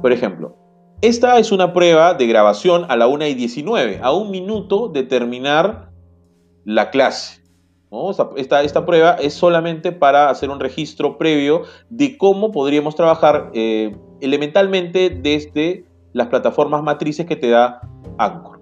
Por ejemplo, esta es una prueba de grabación a la 1 y 19, a un minuto de terminar la clase. Esta, esta, prueba es solamente para hacer un registro previo de cómo podríamos trabajar eh, elementalmente desde las plataformas matrices que te da Anchor.